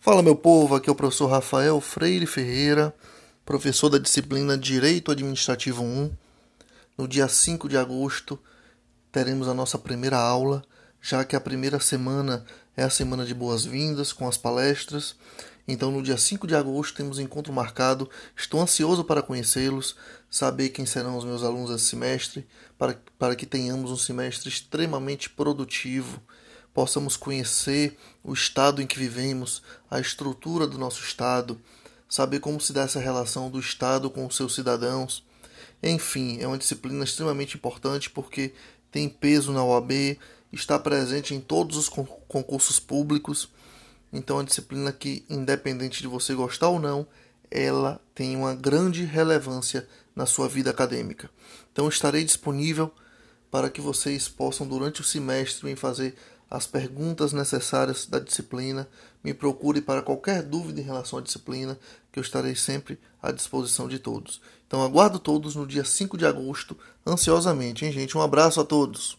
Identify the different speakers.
Speaker 1: Fala meu povo, aqui é o professor Rafael Freire Ferreira, professor da disciplina Direito Administrativo 1. No dia 5 de agosto teremos a nossa primeira aula, já que a primeira semana é a semana de boas-vindas com as palestras. Então no dia 5 de agosto temos encontro marcado. Estou ansioso para conhecê-los, saber quem serão os meus alunos esse semestre, para, para que tenhamos um semestre extremamente produtivo possamos conhecer o estado em que vivemos, a estrutura do nosso estado, saber como se dá essa relação do estado com os seus cidadãos. Enfim, é uma disciplina extremamente importante porque tem peso na OAB, está presente em todos os concursos públicos. Então, é uma disciplina que, independente de você gostar ou não, ela tem uma grande relevância na sua vida acadêmica. Então, estarei disponível para que vocês possam, durante o semestre, me fazer as perguntas necessárias da disciplina. Me procure para qualquer dúvida em relação à disciplina, que eu estarei sempre à disposição de todos. Então aguardo todos no dia 5 de agosto, ansiosamente, hein, gente? Um abraço a todos.